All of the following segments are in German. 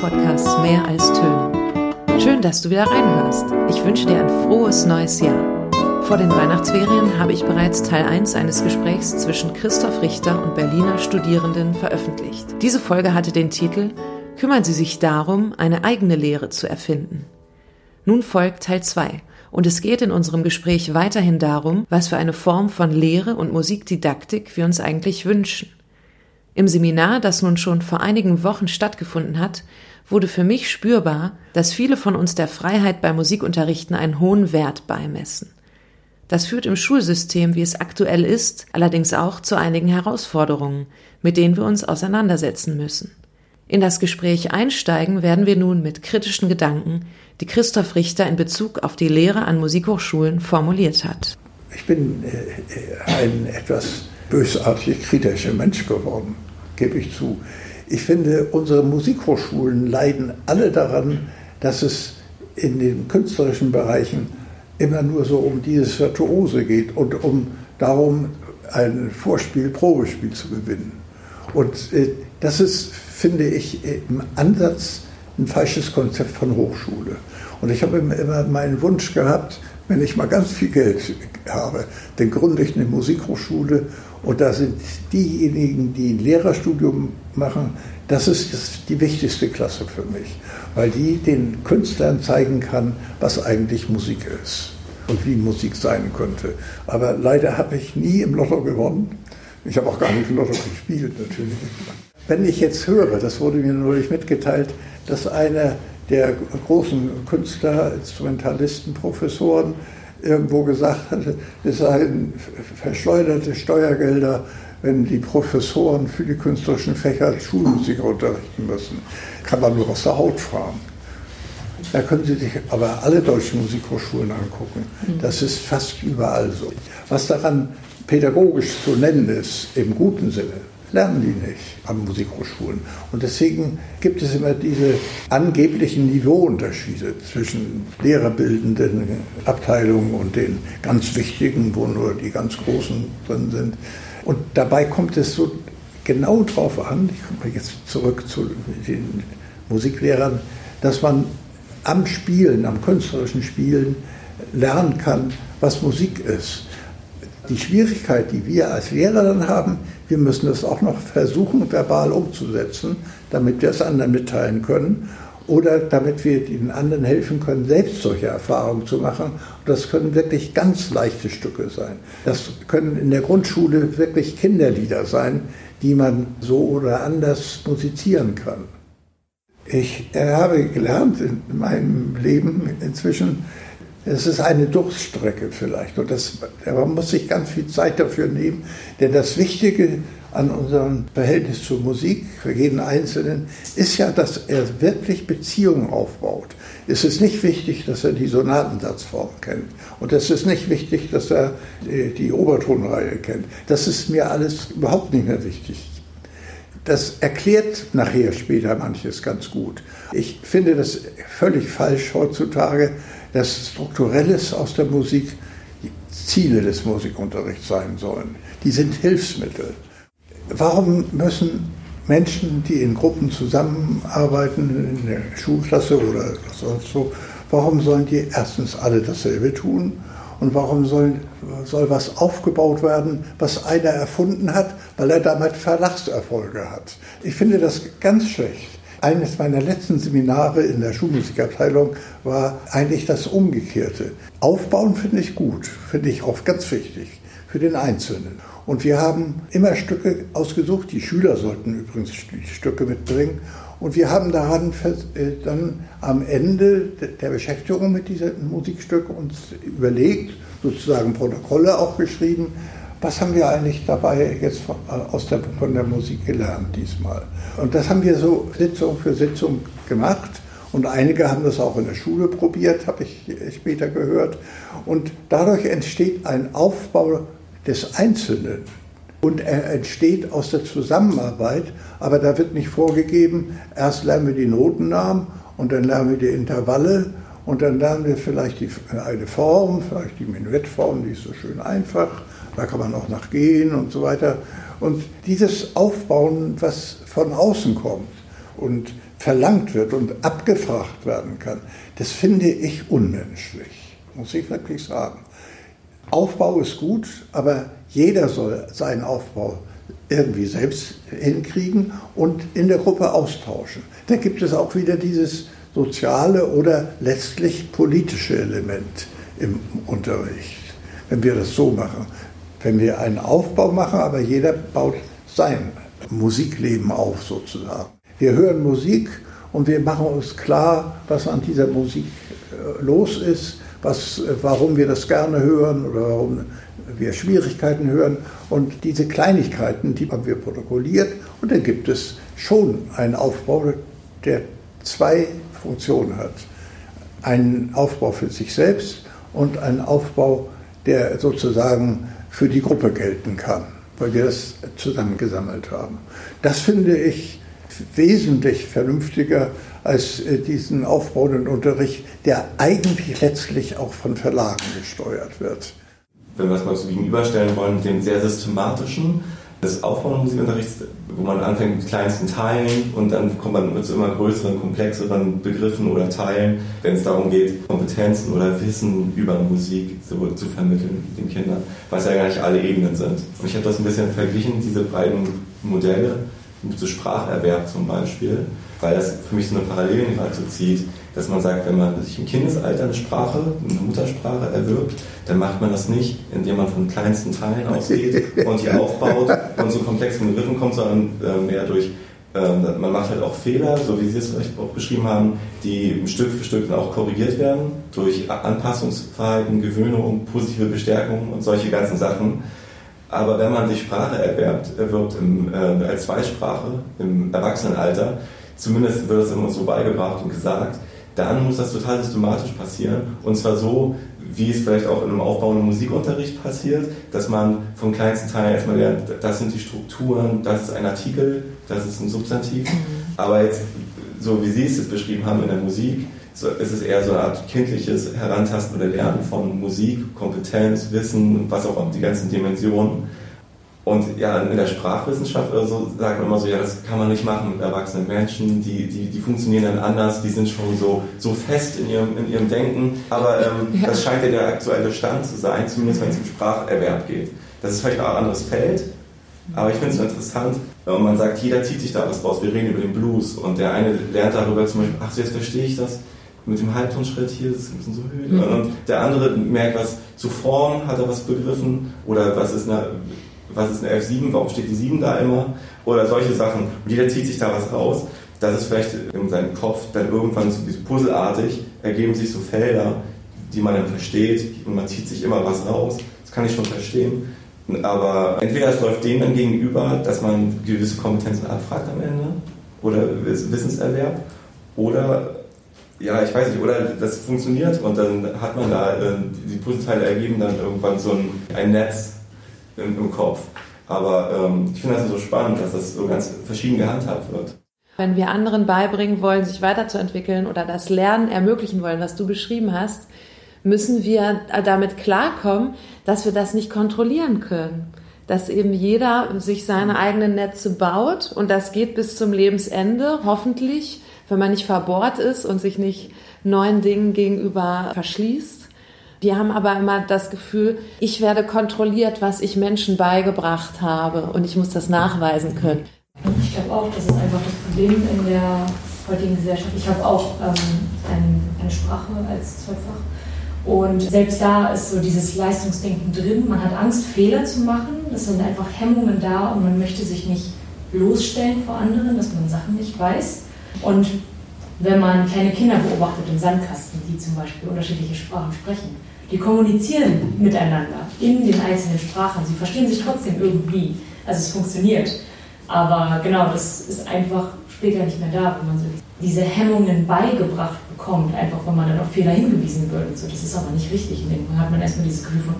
Podcasts Mehr als Töne. Schön, dass du wieder reinhörst. Ich wünsche dir ein frohes neues Jahr. Vor den Weihnachtsferien habe ich bereits Teil 1 eines Gesprächs zwischen Christoph Richter und Berliner Studierenden veröffentlicht. Diese Folge hatte den Titel Kümmern Sie sich darum, eine eigene Lehre zu erfinden. Nun folgt Teil 2 und es geht in unserem Gespräch weiterhin darum, was für eine Form von Lehre und Musikdidaktik wir uns eigentlich wünschen. Im Seminar, das nun schon vor einigen Wochen stattgefunden hat, wurde für mich spürbar, dass viele von uns der Freiheit beim Musikunterrichten einen hohen Wert beimessen. Das führt im Schulsystem, wie es aktuell ist, allerdings auch zu einigen Herausforderungen, mit denen wir uns auseinandersetzen müssen. In das Gespräch einsteigen werden wir nun mit kritischen Gedanken, die Christoph Richter in Bezug auf die Lehre an Musikhochschulen formuliert hat. Ich bin äh, ein etwas bösartig kritischer Mensch geworden gebe ich zu. Ich finde, unsere Musikhochschulen leiden alle daran, dass es in den künstlerischen Bereichen immer nur so um dieses Virtuose geht und um darum, ein Vorspiel, Probespiel zu gewinnen. Und äh, das ist, finde ich, im Ansatz ein falsches Konzept von Hochschule. Und ich habe immer meinen Wunsch gehabt, wenn ich mal ganz viel Geld habe, dann gründe ich eine Musikhochschule und da sind diejenigen, die ein Lehrerstudium machen, das ist die wichtigste Klasse für mich, weil die den Künstlern zeigen kann, was eigentlich Musik ist und wie Musik sein könnte. Aber leider habe ich nie im Lotto gewonnen. Ich habe auch gar nicht im Lotto gespielt, natürlich. Wenn ich jetzt höre, das wurde mir neulich mitgeteilt, dass einer der großen Künstler, Instrumentalisten, Professoren irgendwo gesagt hatte, es seien verschleuderte Steuergelder, wenn die Professoren für die künstlerischen Fächer Schulmusik unterrichten müssen. Kann man nur aus der Haut fragen. Da können Sie sich aber alle deutschen Musikhochschulen angucken. Das ist fast überall so. Was daran pädagogisch zu nennen ist, im guten Sinne, lernen die nicht an Musikhochschulen. Und deswegen gibt es immer diese angeblichen Niveauunterschiede zwischen lehrerbildenden Abteilungen und den ganz wichtigen, wo nur die ganz Großen drin sind. Und dabei kommt es so genau darauf an, ich komme jetzt zurück zu den Musiklehrern, dass man am Spielen, am künstlerischen Spielen lernen kann, was Musik ist. Die Schwierigkeit, die wir als Lehrer dann haben, wir müssen es auch noch versuchen, verbal umzusetzen, damit wir es anderen mitteilen können oder damit wir den anderen helfen können, selbst solche Erfahrungen zu machen. Und das können wirklich ganz leichte Stücke sein. Das können in der Grundschule wirklich Kinderlieder sein, die man so oder anders musizieren kann. Ich habe gelernt in meinem Leben inzwischen, es ist eine Durststrecke vielleicht. Und das, man muss sich ganz viel Zeit dafür nehmen. Denn das Wichtige an unserem Verhältnis zur Musik für jeden Einzelnen ist ja, dass er wirklich Beziehungen aufbaut. Es ist nicht wichtig, dass er die Sonatensatzform kennt. Und es ist nicht wichtig, dass er die Obertonreihe kennt. Das ist mir alles überhaupt nicht mehr wichtig. Das erklärt nachher später manches ganz gut. Ich finde das völlig falsch heutzutage, dass Strukturelles aus der Musik Ziele des Musikunterrichts sein sollen. Die sind Hilfsmittel. Warum müssen Menschen, die in Gruppen zusammenarbeiten, in der Schulklasse oder sonst so, warum sollen die erstens alle dasselbe tun? Und warum soll, soll was aufgebaut werden, was einer erfunden hat, weil er damit Verlagserfolge hat? Ich finde das ganz schlecht. Eines meiner letzten Seminare in der Schulmusikabteilung war eigentlich das Umgekehrte. Aufbauen finde ich gut, finde ich auch ganz wichtig für den Einzelnen. Und wir haben immer Stücke ausgesucht, die Schüler sollten übrigens die Stücke mitbringen. Und wir haben daran äh, dann am Ende der Beschäftigung mit diesem Musikstück uns überlegt, sozusagen Protokolle auch geschrieben, was haben wir eigentlich dabei jetzt äh, aus der, von der Musik gelernt diesmal? Und das haben wir so Sitzung für Sitzung gemacht. Und einige haben das auch in der Schule probiert, habe ich später gehört. Und dadurch entsteht ein Aufbau des Einzelnen. Und er entsteht aus der Zusammenarbeit, aber da wird nicht vorgegeben, erst lernen wir die Notennamen und dann lernen wir die Intervalle und dann lernen wir vielleicht die, eine Form, vielleicht die Menuettform, die ist so schön einfach da kann man auch nachgehen und so weiter. Und dieses Aufbauen, was von außen kommt und verlangt wird und abgefragt werden kann, das finde ich unmenschlich, muss ich wirklich sagen. Aufbau ist gut, aber jeder soll seinen Aufbau irgendwie selbst hinkriegen und in der Gruppe austauschen. Da gibt es auch wieder dieses soziale oder letztlich politische Element im Unterricht, wenn wir das so machen. Wenn wir einen Aufbau machen, aber jeder baut sein Musikleben auf sozusagen. Wir hören Musik und wir machen uns klar, was an dieser Musik äh, los ist, was, warum wir das gerne hören oder warum wir Schwierigkeiten hören. Und diese Kleinigkeiten, die haben wir protokolliert. Und dann gibt es schon einen Aufbau, der zwei Funktionen hat. Einen Aufbau für sich selbst und einen Aufbau, der sozusagen für die Gruppe gelten kann, weil wir das zusammengesammelt haben. Das finde ich wesentlich vernünftiger als äh, diesen aufbauenden Unterricht, der eigentlich letztlich auch von Verlagen gesteuert wird. Wenn wir es mal so gegenüberstellen wollen, dem sehr systematischen, des Aufbauen Musikunterrichts, wo man anfängt mit kleinsten Teilen und dann kommt man so immer größeren, komplexeren Begriffen oder Teilen, wenn es darum geht, Kompetenzen oder Wissen über Musik zu, zu vermitteln den Kindern, was ja gar nicht alle Ebenen sind. Und ich habe das ein bisschen verglichen, diese beiden Modelle, so Spracherwerb zum Beispiel, weil das für mich so eine Parallele dazu zieht, dass man sagt, wenn man sich im Kindesalter eine Sprache, eine Muttersprache erwirbt, dann macht man das nicht, indem man von kleinsten Teilen ausgeht und die aufbaut und zu komplexen Begriffen kommt, sondern äh, mehr durch, äh, man macht halt auch Fehler, so wie Sie es vielleicht auch beschrieben haben, die Stück für Stück dann auch korrigiert werden durch Anpassungsverhalten, Gewöhnung, positive Bestärkung und solche ganzen Sachen. Aber wenn man sich Sprache erwerbt, erwirbt im, äh, als Zweisprache im Erwachsenenalter, zumindest wird es immer so beigebracht und gesagt, dann muss das total systematisch passieren. Und zwar so, wie es vielleicht auch in einem aufbauenden Musikunterricht passiert, dass man vom kleinsten Teil erstmal lernt, das sind die Strukturen, das ist ein Artikel, das ist ein Substantiv. Mhm. Aber jetzt, so wie Sie es jetzt beschrieben haben in der Musik, so, ist es eher so eine Art kindliches Herantasten oder Lernen von Musik, Kompetenz, Wissen, was auch die ganzen Dimensionen. Und ja, in der Sprachwissenschaft oder so sagt man immer so, ja, das kann man nicht machen mit erwachsenen Menschen, die, die, die funktionieren dann anders, die sind schon so, so fest in ihrem, in ihrem Denken. Aber ähm, ja. das scheint ja der aktuelle Stand zu sein, zumindest wenn es um Spracherwerb geht. Das ist vielleicht auch ein anderes Feld, aber ich finde es so interessant, und man sagt, jeder zieht sich da was raus. Wir reden über den Blues und der eine lernt darüber zum Beispiel, ach, jetzt verstehe ich das mit dem Halbtonschritt hier, das ist ein bisschen so höher. Mhm. Und der andere merkt was zu Form, hat er was begriffen oder was ist eine was ist eine F7, warum steht die 7 da immer? Oder solche Sachen. Und jeder zieht sich da was raus. Das ist vielleicht in seinem Kopf dann irgendwann so puzzelartig, ergeben sich so Felder, die man dann versteht und man zieht sich immer was raus. Das kann ich schon verstehen. Aber entweder es läuft dem dann gegenüber, dass man gewisse Kompetenzen abfragt am Ende oder Wissenserwerb oder ja, ich weiß nicht, oder das funktioniert und dann hat man da, äh, die Puzzleteile ergeben dann irgendwann so ein, ein Netz im, im Kopf. Aber ähm, ich finde das so spannend, dass das so ganz verschieden gehandhabt wird. Wenn wir anderen beibringen wollen, sich weiterzuentwickeln oder das Lernen ermöglichen wollen, was du beschrieben hast, müssen wir damit klarkommen, dass wir das nicht kontrollieren können. Dass eben jeder sich seine eigenen Netze baut und das geht bis zum Lebensende, hoffentlich, wenn man nicht verbohrt ist und sich nicht neuen Dingen gegenüber verschließt. Wir haben aber immer das Gefühl, ich werde kontrolliert, was ich Menschen beigebracht habe und ich muss das nachweisen können. Ich glaube auch, das ist einfach das Problem in der heutigen Gesellschaft. Ich habe auch ähm, ein, eine Sprache als Zweitfach und selbst da ist so dieses Leistungsdenken drin. Man hat Angst, Fehler zu machen. Es sind einfach Hemmungen da und man möchte sich nicht bloßstellen vor anderen, dass man Sachen nicht weiß. Und wenn man kleine Kinder beobachtet im Sandkasten, die zum Beispiel unterschiedliche Sprachen sprechen, die kommunizieren miteinander in den einzelnen Sprachen. Sie verstehen sich trotzdem irgendwie. Also es funktioniert. Aber genau, das ist einfach später nicht mehr da, wenn man so diese Hemmungen beigebracht bekommt, einfach wenn man dann auf Fehler hingewiesen wird. Und so. Das ist aber nicht richtig. Und dann hat man erstmal dieses Gefühl von,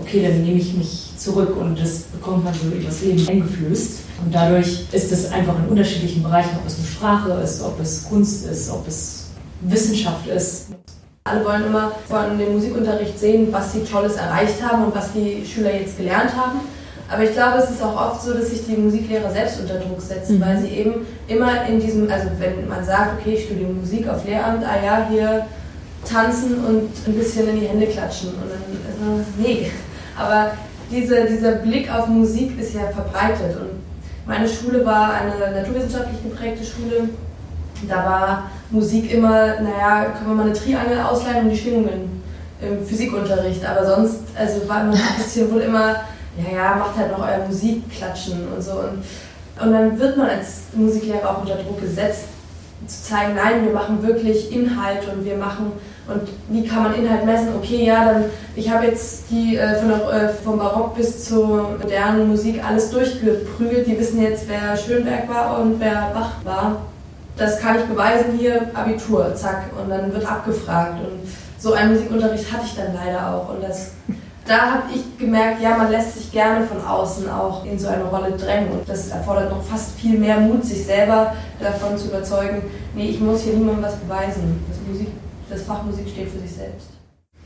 okay, dann nehme ich mich zurück und das bekommt man so übers Leben eingeflößt. Und dadurch ist es einfach in unterschiedlichen Bereichen, ob es eine Sprache ist, ob es Kunst ist, ob es Wissenschaft ist. Alle wollen immer von dem Musikunterricht sehen, was sie Tolles erreicht haben und was die Schüler jetzt gelernt haben. Aber ich glaube, es ist auch oft so, dass sich die Musiklehrer selbst unter Druck setzen, mhm. weil sie eben immer in diesem, also wenn man sagt, okay, ich studiere Musik auf Lehramt, ah ja, hier tanzen und ein bisschen in die Hände klatschen. Und dann, äh, nee. Aber diese, dieser Blick auf Musik ist ja verbreitet. Und meine Schule war eine naturwissenschaftlich geprägte Schule. Da war Musik immer, naja, können wir mal eine Triangel ausleihen um die Schwingungen im Physikunterricht. Aber sonst, also war immer ein bisschen wohl immer ja, ja, macht halt noch euer Musikklatschen und so. Und, und dann wird man als Musiklehrer auch unter Druck gesetzt, zu zeigen, nein, wir machen wirklich Inhalt und wir machen, und wie kann man Inhalt messen? Okay, ja, dann, ich habe jetzt die äh, von der, äh, vom Barock bis zur modernen Musik alles durchgeprügelt, die wissen jetzt, wer Schönberg war und wer Bach war. Das kann ich beweisen hier, Abitur, zack, und dann wird abgefragt. Und so einen Musikunterricht hatte ich dann leider auch. Und das da habe ich gemerkt, ja, man lässt sich gerne von außen auch in so eine Rolle drängen und das erfordert noch fast viel mehr Mut, sich selber davon zu überzeugen, nee, ich muss hier niemandem was beweisen. Das, Musik, das Fach Musik steht für sich selbst.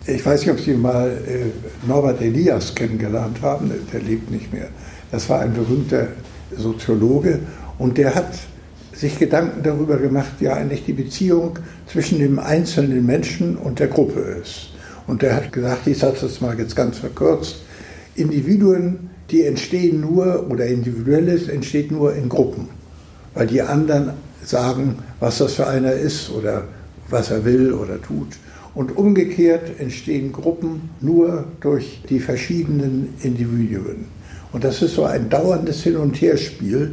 Ich weiß nicht, ob Sie mal äh, Norbert Elias kennengelernt haben, der lebt nicht mehr. Das war ein berühmter Soziologe und der hat sich Gedanken darüber gemacht, wie eigentlich die Beziehung zwischen dem einzelnen Menschen und der Gruppe ist. Und der hat gesagt, ich sage das mal jetzt ganz verkürzt, Individuen, die entstehen nur, oder Individuelles entsteht nur in Gruppen, weil die anderen sagen, was das für einer ist oder was er will oder tut. Und umgekehrt entstehen Gruppen nur durch die verschiedenen Individuen. Und das ist so ein dauerndes Hin- und Herspiel.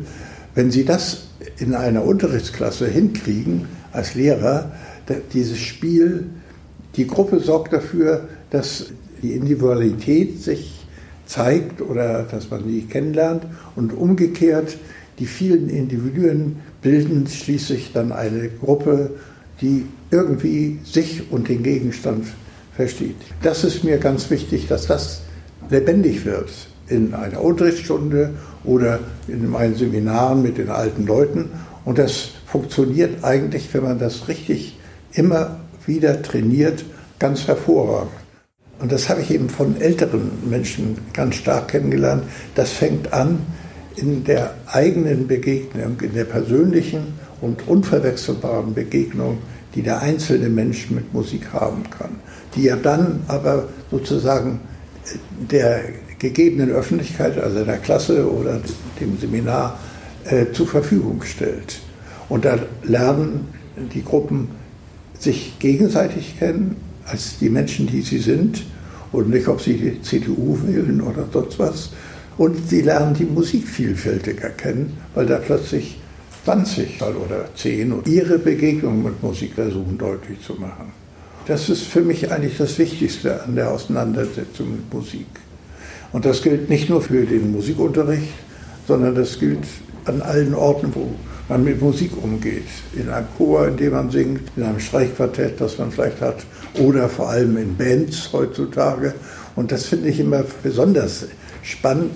Wenn Sie das in einer Unterrichtsklasse hinkriegen als Lehrer, dieses Spiel die Gruppe sorgt dafür, dass die Individualität sich zeigt oder dass man sie kennenlernt und umgekehrt die vielen Individuen bilden schließlich dann eine Gruppe, die irgendwie sich und den Gegenstand versteht. Das ist mir ganz wichtig, dass das lebendig wird in einer Unterrichtsstunde oder in meinen Seminaren mit den alten Leuten. Und das funktioniert eigentlich, wenn man das richtig immer wieder trainiert, ganz hervorragend. Und das habe ich eben von älteren Menschen ganz stark kennengelernt. Das fängt an in der eigenen Begegnung, in der persönlichen und unverwechselbaren Begegnung, die der einzelne Mensch mit Musik haben kann, die er dann aber sozusagen der gegebenen Öffentlichkeit, also der Klasse oder dem Seminar, äh, zur Verfügung stellt. Und da lernen die Gruppen sich gegenseitig kennen, als die Menschen, die sie sind und nicht, ob sie die CDU wählen oder sonst was. Und sie lernen die Musik vielfältiger kennen, weil da plötzlich 20 oder 10 und ihre Begegnung mit Musik versuchen deutlich zu machen. Das ist für mich eigentlich das Wichtigste an der Auseinandersetzung mit Musik. Und das gilt nicht nur für den Musikunterricht, sondern das gilt an allen Orten, wo man mit Musik umgeht. In einem Chor, in dem man singt, in einem Streichquartett, das man vielleicht hat, oder vor allem in Bands heutzutage. Und das finde ich immer besonders spannend,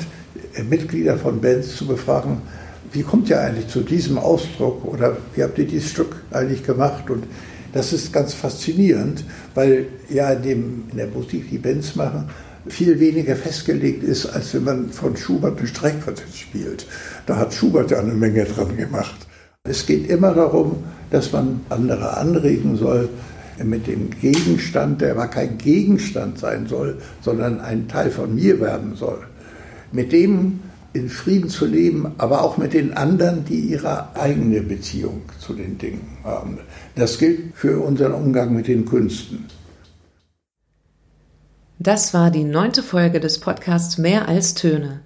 Mitglieder von Bands zu befragen, wie kommt ihr eigentlich zu diesem Ausdruck oder wie habt ihr dieses Stück eigentlich gemacht? Und das ist ganz faszinierend, weil ja in, dem, in der Musik, die Bands machen, viel weniger festgelegt ist, als wenn man von Schubert ein Streichquartett spielt. Da hat Schubert ja eine Menge dran gemacht. Es geht immer darum, dass man andere anregen soll mit dem Gegenstand, der aber kein Gegenstand sein soll, sondern ein Teil von mir werden soll. Mit dem in Frieden zu leben, aber auch mit den anderen, die ihre eigene Beziehung zu den Dingen haben. Das gilt für unseren Umgang mit den Künsten. Das war die neunte Folge des Podcasts Mehr als Töne.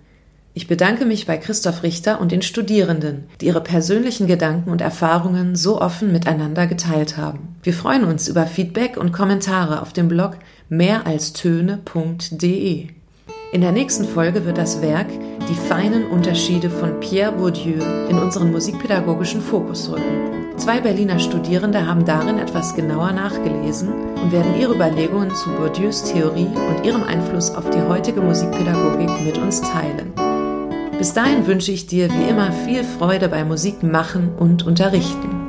Ich bedanke mich bei Christoph Richter und den Studierenden, die ihre persönlichen Gedanken und Erfahrungen so offen miteinander geteilt haben. Wir freuen uns über Feedback und Kommentare auf dem Blog mehralstöne.de. In der nächsten Folge wird das Werk Die feinen Unterschiede von Pierre Bourdieu in unseren musikpädagogischen Fokus rücken. Zwei Berliner Studierende haben darin etwas genauer nachgelesen und werden ihre Überlegungen zu Bourdieus Theorie und ihrem Einfluss auf die heutige Musikpädagogik mit uns teilen. Bis dahin wünsche ich dir wie immer viel Freude bei Musik machen und unterrichten.